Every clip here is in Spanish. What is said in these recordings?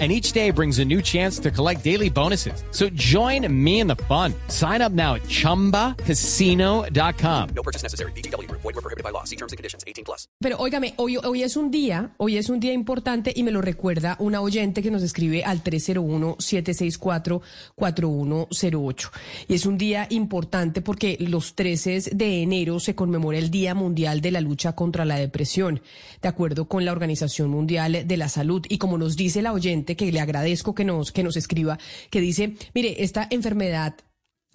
and each day brings a new chance to collect daily bonuses. So join me in the fun. Sign up now at ChumbaCasino.com. No purchase necessary. BGW. Void were prohibited by law. See terms and conditions. 18 plus. Pero óigame, hoy, hoy es un día, hoy es un día importante y me lo recuerda una oyente que nos escribe al 301-764-4108. Y es un día importante porque los 13 de enero se conmemora el Día Mundial de la Lucha contra la Depresión, de acuerdo con la Organización Mundial de la Salud. Y como nos dice la oyente, que le agradezco que nos, que nos escriba, que dice, mire, esta enfermedad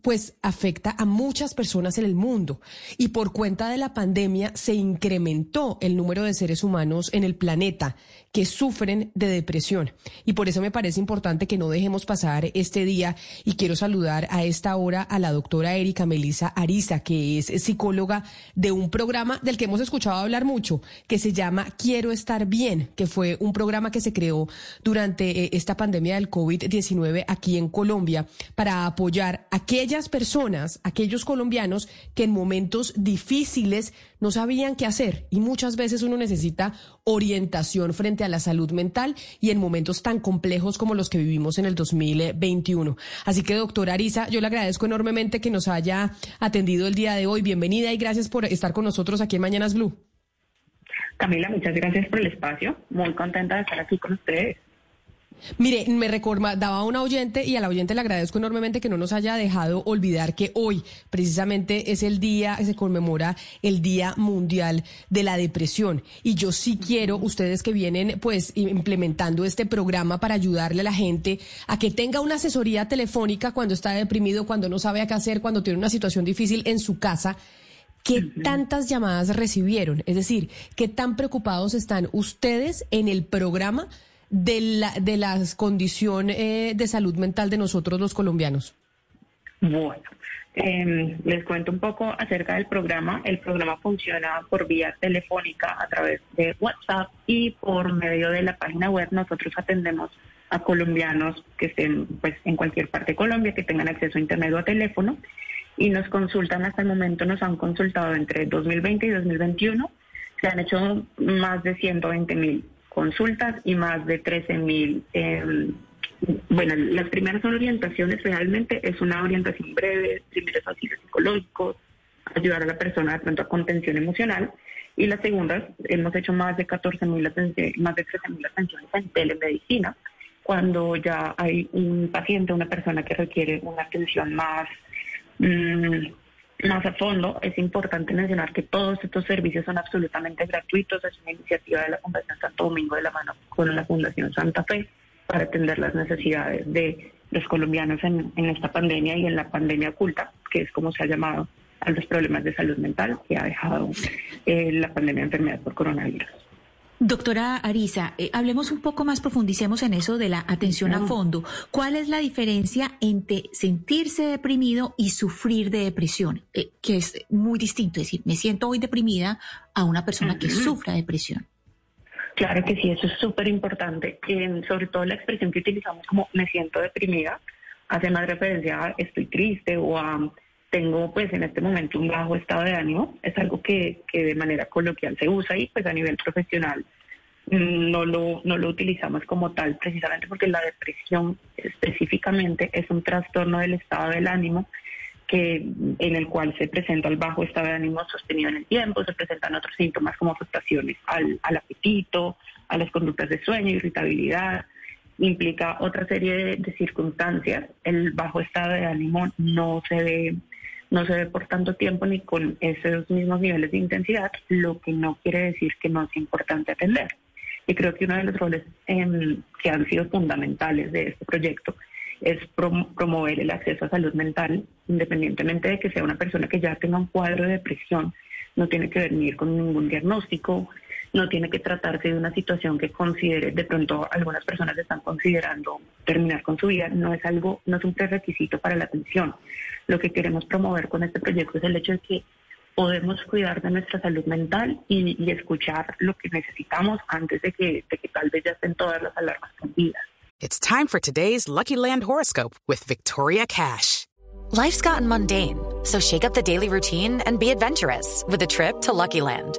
pues afecta a muchas personas en el mundo y por cuenta de la pandemia se incrementó el número de seres humanos en el planeta que sufren de depresión. Y por eso me parece importante que no dejemos pasar este día y quiero saludar a esta hora a la doctora Erika Melisa Ariza, que es psicóloga de un programa del que hemos escuchado hablar mucho, que se llama Quiero estar bien, que fue un programa que se creó durante eh, esta pandemia del COVID-19 aquí en Colombia para apoyar a aquellas personas, aquellos colombianos que en momentos difíciles no sabían qué hacer y muchas veces uno necesita orientación frente a la salud mental y en momentos tan complejos como los que vivimos en el 2021. Así que, doctora Arisa, yo le agradezco enormemente que nos haya atendido el día de hoy. Bienvenida y gracias por estar con nosotros aquí en Mañanas Blue. Camila, muchas gracias por el espacio. Muy contenta de estar aquí con ustedes. Mire, me recordaba a una oyente y a la oyente le agradezco enormemente que no nos haya dejado olvidar que hoy precisamente es el día, se conmemora el Día Mundial de la Depresión. Y yo sí quiero, ustedes que vienen pues implementando este programa para ayudarle a la gente a que tenga una asesoría telefónica cuando está deprimido, cuando no sabe qué hacer, cuando tiene una situación difícil en su casa. ¿Qué tantas llamadas recibieron? Es decir, ¿qué tan preocupados están ustedes en el programa? De la, de las condiciones eh, de salud mental de nosotros los colombianos? Bueno, em, les cuento un poco acerca del programa. El programa funciona por vía telefónica a través de WhatsApp y por medio de la página web nosotros atendemos a colombianos que estén pues en cualquier parte de Colombia, que tengan acceso a internet o a teléfono y nos consultan hasta el momento, nos han consultado entre 2020 y 2021. Se han hecho más de 120 mil consultas y más de 13 mil. Em, bueno, las primeras son orientaciones, realmente es una orientación breve, primeros auxilios psicológicos, ayudar a la persona de pronto a contención emocional. Y las segundas, hemos hecho más de 14 mil, más de 13 mil atenciones en telemedicina, cuando ya hay un paciente, una persona que requiere una atención más mm, más a fondo, es importante mencionar que todos estos servicios son absolutamente gratuitos. Es una iniciativa de la Fundación Santo Domingo de la mano con la Fundación Santa Fe para atender las necesidades de los colombianos en, esta pandemia y en la pandemia oculta, que es como se ha llamado a los problemas de salud mental que ha dejado eh, la pandemia de enfermedad por coronavirus. Doctora Arisa, eh, hablemos un poco más, profundicemos en eso de la atención a fondo. ¿Cuál es la diferencia entre sentirse deprimido y sufrir de depresión? Eh, que es muy distinto, es decir, me siento hoy deprimida a una persona que sufra depresión. Claro que sí, eso es súper importante. sobre todo la expresión que utilizamos como me siento deprimida hace más referencia a estoy triste o a tengo pues en este momento un bajo estado de ánimo, es algo que, que de manera coloquial se usa y pues a nivel profesional mm, no lo, no lo utilizamos como tal, precisamente porque la depresión específicamente es un trastorno del estado del ánimo que, en el cual se presenta el bajo estado de ánimo sostenido en el tiempo, se presentan otros síntomas como afectaciones al, al apetito, a las conductas de sueño, irritabilidad, implica otra serie de, de, circunstancias. El bajo estado de ánimo no se ve no se ve por tanto tiempo ni con esos mismos niveles de intensidad, lo que no quiere decir que no es importante atender. Y creo que uno de los roles em, que han sido fundamentales de este proyecto es promover el acceso a salud mental, independientemente de que sea una persona que ya tenga un cuadro de depresión, no tiene que venir con ningún diagnóstico, no tiene que tratarse de una situación que considere, de pronto algunas personas están considerando terminar con su vida, no es algo, no es un prerequisito para la atención. Lo que queremos promover con este proyecto es el hecho de que podemos cuidar de nuestra salud mental y, y escuchar lo que necesitamos antes de que, de que tal vez ya estén todas las alarmas prendidas. It's time for today's Lucky Land horoscope with Victoria Cash. Life's gotten mundane, so shake up the daily routine and be adventurous with a trip to Lucky Land.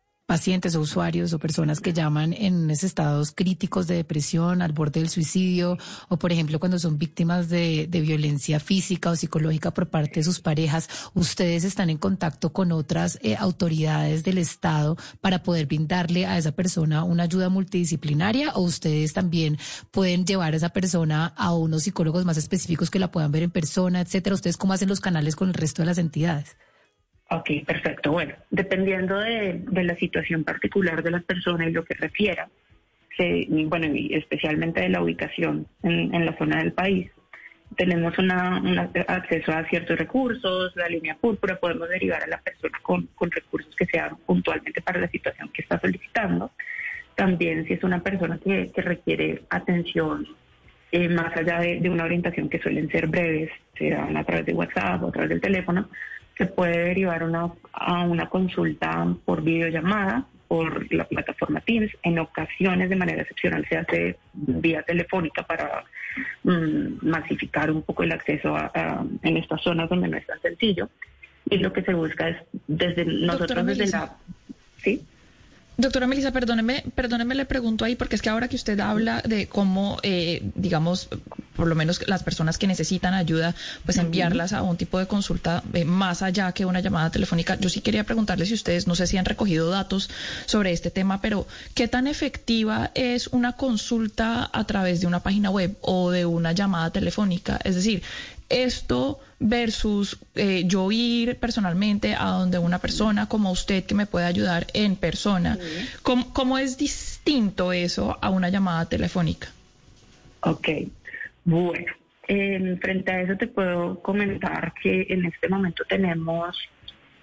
pacientes o usuarios o personas que llaman en estados críticos de depresión, al borde del suicidio, o por ejemplo cuando son víctimas de, violencia física o psicológica por parte de sus parejas, ¿ustedes están en contacto con otras eh, autoridades del Estado para poder brindarle a esa persona una ayuda multidisciplinaria o ustedes también pueden llevar a esa persona a unos psicólogos más específicos que la puedan ver en persona, etcétera? ¿Ustedes cómo hacen los canales con el resto de las entidades? Ok, perfecto. Bueno, dependiendo de, la situación particular de las personas y lo que refiera, bueno, y especialmente de la ubicación en, la zona del país, tenemos una, acceso a ciertos recursos, la línea púrpura, podemos derivar a la persona con, recursos que sean puntualmente para la situación que está solicitando. También si es una persona que, requiere atención eh, más allá de, de, una orientación que suelen ser breves, se dan a través de WhatsApp o a través del teléfono, se puede derivar una, a una consulta por videollamada por la plataforma Teams. En ocasiones, de manera excepcional, se hace vía telefónica para mm, masificar un poco el acceso a, en estas zonas donde no es tan sencillo. Y lo que se busca es desde nosotros, desde la... ¿Sí? Doctora Melissa, perdóneme, perdóneme, le pregunto ahí, porque es que ahora que usted habla de cómo, eh, digamos, por lo menos las personas que necesitan ayuda, pues enviarlas a un tipo de consulta eh, más allá que una llamada telefónica. Yo sí quería preguntarle si ustedes, no sé si han recogido datos sobre este tema, pero ¿qué tan efectiva es una consulta a través de una página web o de una llamada telefónica? Es decir, esto versus eh, yo ir personalmente a donde una persona como usted que me puede ayudar en persona. ¿Cómo, es distinto eso a una llamada telefónica? Ok, bueno, frente a eso te puedo comentar que en este momento tenemos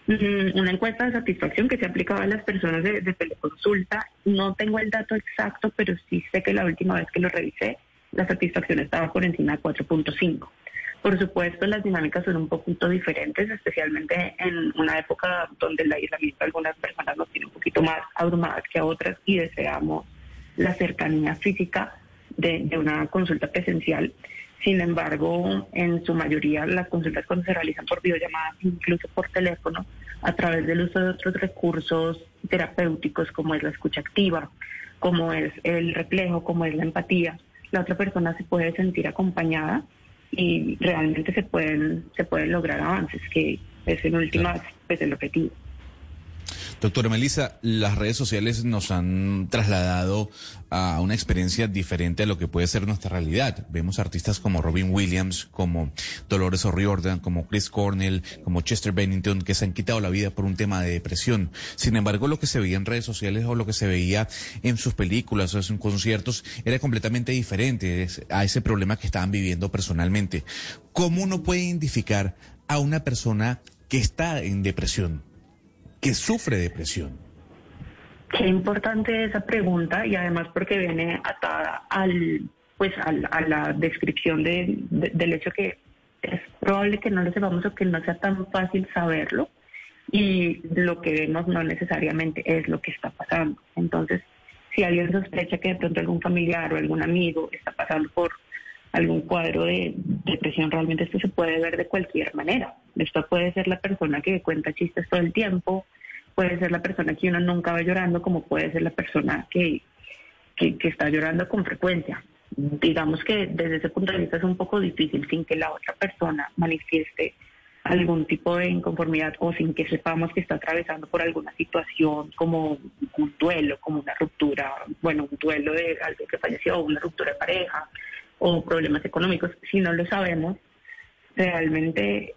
mm, una encuesta de satisfacción que se ha aplicado a las personas de, de teleconsulta. No tengo el dato exacto, pero sí sé que la última vez que lo revisé, la satisfacción estaba por encima de 4.5. Por supuesto, las dinámicas son un poquito diferentes, especialmente en una época donde el aislamiento de algunas personas nos tiene un poquito más abrumadas que a otras y deseamos la cercanía física de, una consulta presencial. Sin embargo, en su mayoría las consultas cuando se realizan por videollamadas, incluso por teléfono, a través del uso de otros recursos terapéuticos como es la escucha activa, como es el reflejo, como es la empatía, la otra persona se puede sentir acompañada y realmente se pueden, se pueden lograr avances, que es en últimas pues, el objetivo. Doctora Melissa, las redes sociales nos han trasladado a una experiencia diferente a lo que puede ser nuestra realidad. Vemos artistas como Robin Williams, como Dolores O'Riordan, como Chris Cornell, como Chester Bennington, que se han quitado la vida por un tema de depresión. Sin embargo, lo que se veía en redes sociales o lo que se veía en sus películas o en sus conciertos era completamente diferente a ese problema que estaban viviendo personalmente. ¿Cómo uno puede identificar a una persona que está en depresión? Que sufre depresión? Qué importante esa pregunta y además porque viene atada al, pues a la descripción de, del hecho que es probable que no lo sepamos o que no sea tan fácil saberlo y lo que vemos no necesariamente es lo que está pasando. Entonces, si alguien sospecha que de pronto algún familiar o algún amigo está pasando por algún cuadro de depresión, realmente esto se puede ver de cualquier manera. Esto puede ser la persona que cuenta chistes todo el tiempo, puede ser la persona que uno nunca va llorando, como puede ser la persona que, que, está llorando con frecuencia. Digamos que desde ese punto de vista es un poco difícil sin que la otra persona manifieste algún tipo de inconformidad o sin que sepamos que está atravesando por alguna situación como un duelo, como una ruptura, bueno, un duelo de alguien que falleció, una ruptura de pareja, o problemas económicos, si no lo sabemos, realmente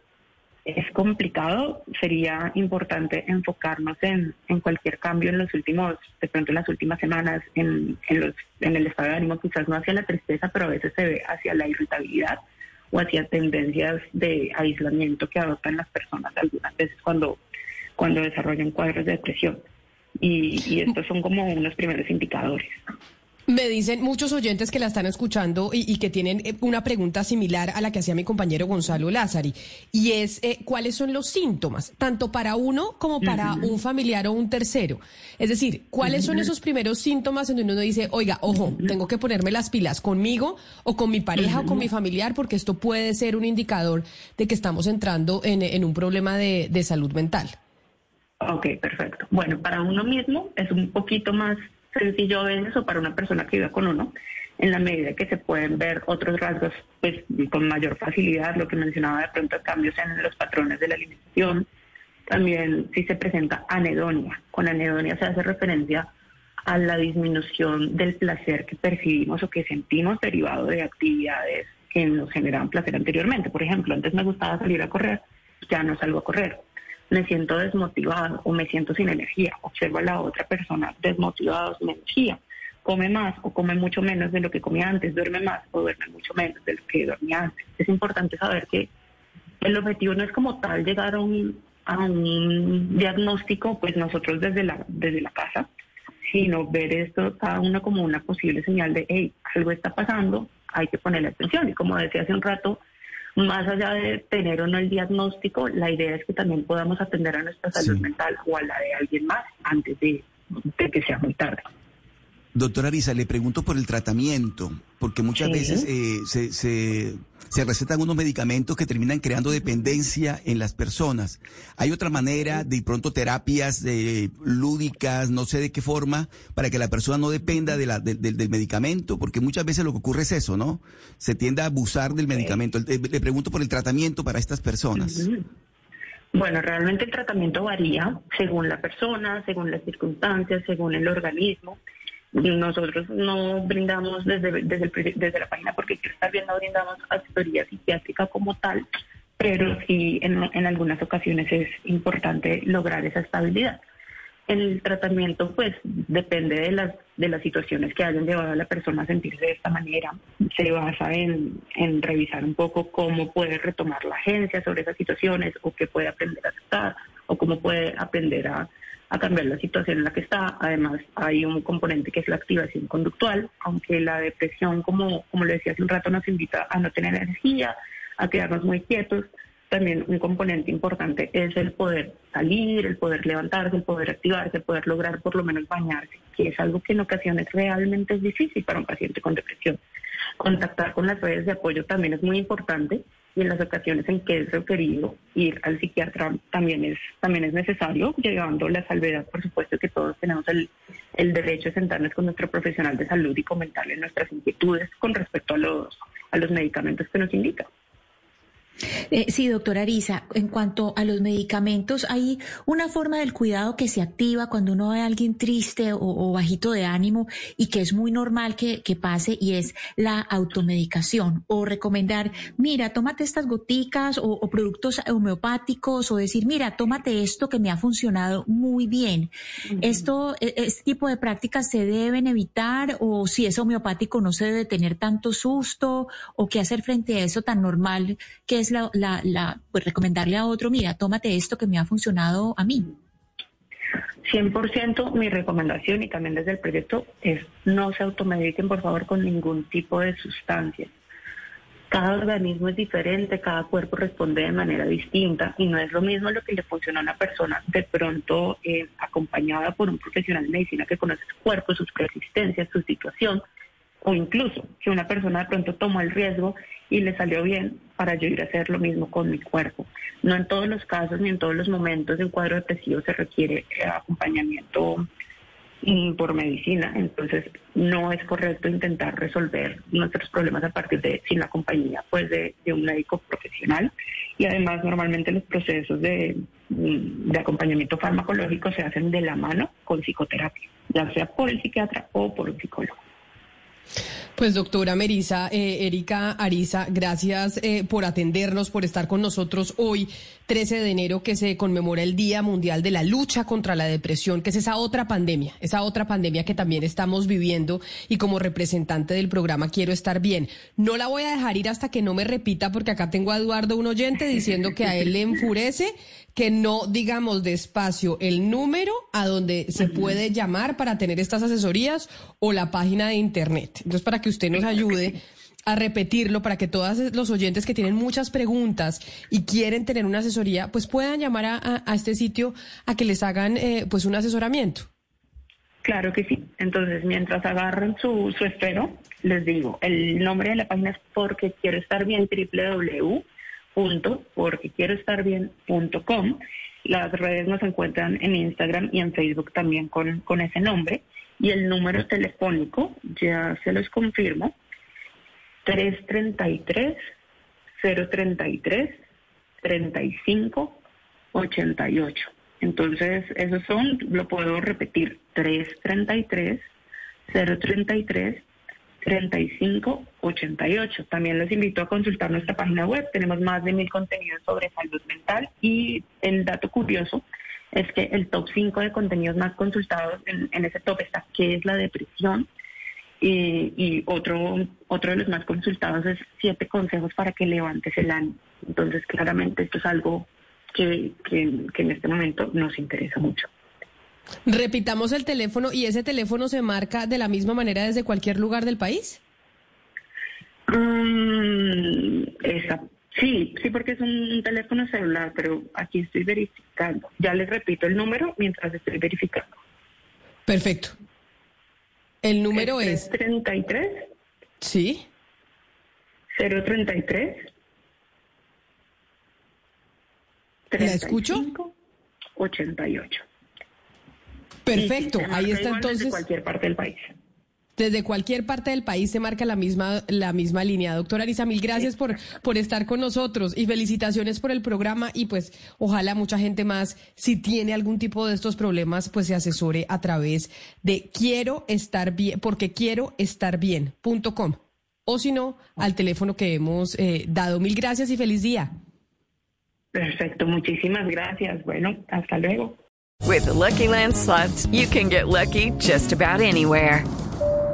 es complicado, sería importante enfocarnos en, en cualquier cambio en los últimos, de pronto en las últimas semanas, en, en, los, en el estado de ánimo, quizás no hacia la tristeza, pero a veces se ve hacia la irritabilidad o hacia tendencias de aislamiento que adoptan las personas algunas veces cuando, cuando desarrollan cuadros de depresión. Y, y estos son como unos primeros indicadores. Me dicen muchos oyentes que la están escuchando y, y, que tienen eh, una pregunta similar a la que hacía mi compañero Gonzalo Lázari, y es eh, cuáles son los síntomas, tanto para uno como para un familiar o un tercero. Es decir, cuáles son esos primeros síntomas en donde uno dice, oiga, ojo, tengo que ponerme las pilas conmigo o con mi pareja o con mi familiar, porque esto puede ser un indicador de que estamos entrando en, en un problema de, de salud mental. Ok, perfecto. Bueno, para uno mismo es un poquito más sencillo a veces o para una persona que vive con uno, en la medida que se pueden ver otros rasgos pues con mayor facilidad, lo que mencionaba de pronto cambios en los patrones de la alimentación, también si se presenta anedonia. Con anedonia se hace referencia a la disminución del placer que percibimos o que sentimos derivado de actividades que nos generaban placer anteriormente. Por ejemplo, antes me gustaba salir a correr, ya no salgo a correr me siento desmotivado o me siento sin energía. Observo a la otra persona desmotivado, sin energía. Come más o come mucho menos de lo que comía antes, duerme más o duerme mucho menos de lo que dormía antes. Es importante saber que el objetivo no es como tal llegar a un, a un diagnóstico, pues nosotros desde la, desde la casa, sino ver esto cada uno como una posible señal de, hey, algo está pasando, hay que ponerle atención. Y como decía hace un rato, más allá de tener o no el diagnóstico, la idea es que también podamos atender a nuestra salud sí. mental o a la de alguien más antes de, de que sea muy tarde. Doctora Arisa, le pregunto por el tratamiento, porque muchas sí. veces eh, se, se, se, recetan unos medicamentos que terminan creando dependencia en las personas. ¿Hay otra manera de pronto terapias de, lúdicas, no sé de qué forma, para que la persona no dependa de la, de, de, del medicamento? Porque muchas veces lo que ocurre es eso, ¿no? Se tiende a abusar del medicamento. Le, le pregunto por el tratamiento para estas personas. Bueno, realmente el tratamiento varía según la persona, según las circunstancias, según el organismo. Nosotros no brindamos desde, desde, el, desde la página porque quiero estar bien, no brindamos asesoría psiquiátrica como tal, pero sí en, en algunas ocasiones es importante lograr esa estabilidad. El tratamiento, pues, depende de las, de las situaciones que hayan llevado a la persona a sentirse de esta manera. Se basa en, en revisar un poco cómo puede retomar la agencia sobre esas situaciones o qué puede aprender a aceptar o cómo puede aprender a, a cambiar la situación en la que está. Además, hay un componente que es la activación conductual, aunque la depresión, como, como le decía hace un rato, nos invita a no tener energía, a quedarnos muy quietos. También un componente importante es el poder salir, el poder levantarse, el poder activarse, el poder lograr por lo menos bañarse, que es algo que en ocasiones realmente es difícil para un paciente con depresión. Contactar con las redes de apoyo también es muy importante y en las ocasiones en que es requerido ir al psiquiatra también es también es necesario, llegando la salvedad, por supuesto que todos tenemos el, el derecho de sentarnos con nuestro profesional de salud y comentarle nuestras inquietudes con respecto a los, a los medicamentos que nos indican. Eh, sí, doctora Arisa, en cuanto a los medicamentos, hay una forma del cuidado que se activa cuando uno ve a alguien triste o, o bajito de ánimo y que es muy normal que, que, pase y es la automedicación o recomendar, mira, tómate estas goticas o, o, productos homeopáticos o decir, mira, tómate esto que me ha funcionado muy bien. Uh -huh. Esto, e, este tipo de prácticas se deben evitar o si es homeopático no se debe tener tanto susto o qué hacer frente a eso tan normal que es la, la, la, pues recomendarle a otro, mira, tómate esto que me ha funcionado a mí? 100% mi recomendación y también desde el proyecto es no se automediquen por favor con ningún tipo de sustancia. Cada organismo es diferente, cada cuerpo responde de manera distinta y no es lo mismo lo que le funciona a una persona de pronto eh, acompañada por un profesional de medicina que conoce su cuerpo, sus resistencias, su situación, o incluso que una persona de pronto tomó el riesgo y le salió bien para yo ir a hacer lo mismo con mi cuerpo. No en todos los casos ni en todos los momentos de un cuadro depresivo se requiere eh, acompañamiento mm, por medicina, entonces no es correcto intentar resolver nuestros problemas a partir de sin la compañía pues de, de un médico profesional y además normalmente los procesos de, mm, de acompañamiento farmacológico se hacen de la mano con psicoterapia, ya sea por el psiquiatra o por un psicólogo. Pues doctora Merisa, eh, Erika Ariza, gracias eh, por atendernos, por estar con nosotros hoy, 13 de enero, que se conmemora el Día Mundial de la Lucha contra la Depresión, que es esa otra pandemia, esa otra pandemia que también estamos viviendo y como representante del programa Quiero Estar Bien. No la voy a dejar ir hasta que no me repita, porque acá tengo a Eduardo, un oyente, diciendo que a él le enfurece que no digamos despacio el número a donde se puede llamar para tener estas asesorías o la página de internet. Entonces, para que usted nos ayude a repetirlo para que todos los oyentes que tienen muchas preguntas y quieren tener una asesoría, pues puedan llamar a, este sitio a que les hagan eh, pues un asesoramiento. Claro que sí. Entonces, mientras agarran su, su espero, les digo, el nombre de la página es porque quiero estar bien www punto porque quiero estar bien punto com. Las redes nos encuentran en Instagram y en Facebook también con, con ese nombre. Y el número telefónico, ya se los confirmo, 333 033 35 88. Entonces, esos son, lo puedo repetir, 333 033 3588. También los invito a consultar nuestra página web. Tenemos más de mil contenidos sobre salud mental y el dato curioso es que el top 5 de contenidos más consultados en, ese top está qué es la depresión y, otro, otro de los más consultados es siete consejos para que levantes el ánimo. Entonces, claramente esto es algo que, que en este momento nos interesa mucho. Repitamos el teléfono y ese teléfono se marca de la misma manera desde cualquier lugar del país. Mm, sí, sí, porque es un teléfono celular, pero aquí estoy verificando. Ya les repito el número mientras estoy verificando. Perfecto. El número es... 33. Sí. 033. ¿La escucho? 88. Perfecto, ahí está entonces. Desde cualquier parte del país. Desde cualquier parte del país se marca la misma, la misma línea. Doctora Arisa, mil gracias por, por estar con nosotros y felicitaciones por el programa y pues ojalá mucha gente más, si tiene algún tipo de estos problemas, pues se asesore a través de quiero estar bien, porque quiero estar bien.com o si no, al teléfono que hemos eh, dado. Mil gracias y feliz día. Perfecto, muchísimas gracias. Bueno, hasta luego. With the Lucky Land slots, you can get lucky just about anywhere.